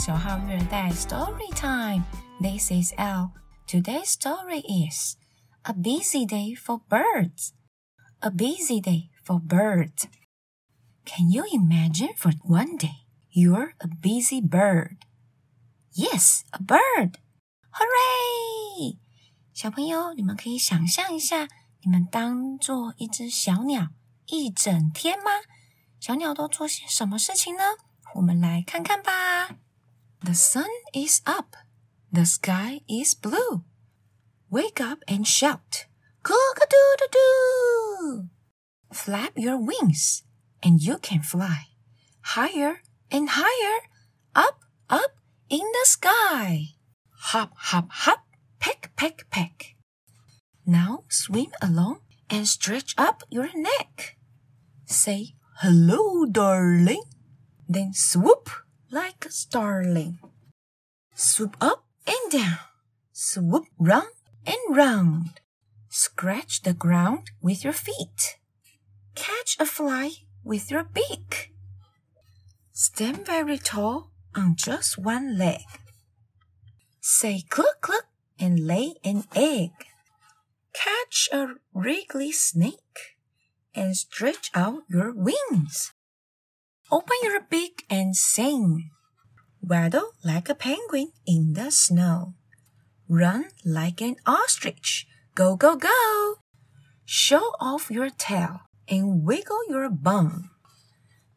小号月代 Story Time. This is L. Today's story is A Busy Day for Birds. A busy day for birds. Can you imagine for one day you're a busy bird? Yes, a bird. Hooray! 小朋友，你们可以想象一下，你们当做一只小鸟一整天吗？小鸟都做些什么事情呢？ 我们来看看吧。The sun is up. The sky is blue. Wake up and shout, cock-a-doodle-doo! Flap your wings, and you can fly higher and higher, up, up in the sky. Hop, hop, hop, peck, peck, peck. Now swim along and stretch up your neck. Say hello, darling. Then swoop like a starling. Swoop up and down. Swoop round and round. Scratch the ground with your feet. Catch a fly with your beak. Stand very tall on just one leg. Say cluck cluck and lay an egg. Catch a wriggly snake and stretch out your wings. Open your beak and sing. Waddle like a penguin in the snow. Run like an ostrich. Go, go, go. Show off your tail and wiggle your bum.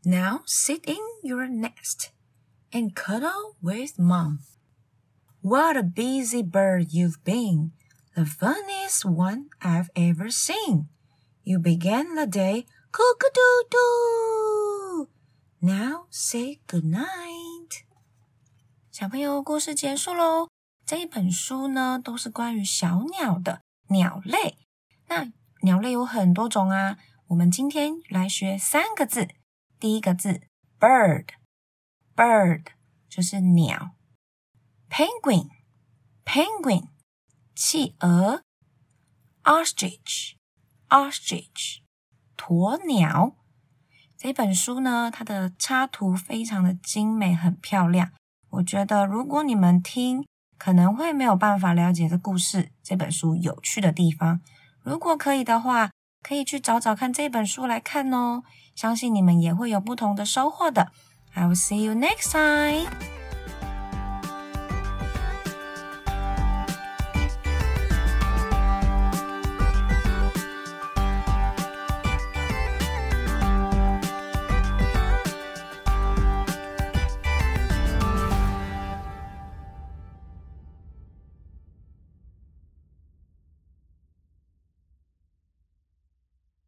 Now sit in your nest and cuddle with mom. What a busy bird you've been. The funniest one I've ever seen. You began the day cock-a-doo-doo. Now say good night. 小朋友，故事结束喽。这一本书呢，都是关于小鸟的鸟类。那鸟类有很多种啊。我们今天来学三个字。第一个字，bird，bird 就是鸟。penguin，penguin 企鹅。ostrich，ostrich 鸵鸟。这本书呢，它的插图非常的精美，很漂亮。我觉得如果你们听，可能会没有办法了解这故事这本书有趣的地方。如果可以的话，可以去找找看这本书来看哦。相信你们也会有不同的收获的。I will see you next time.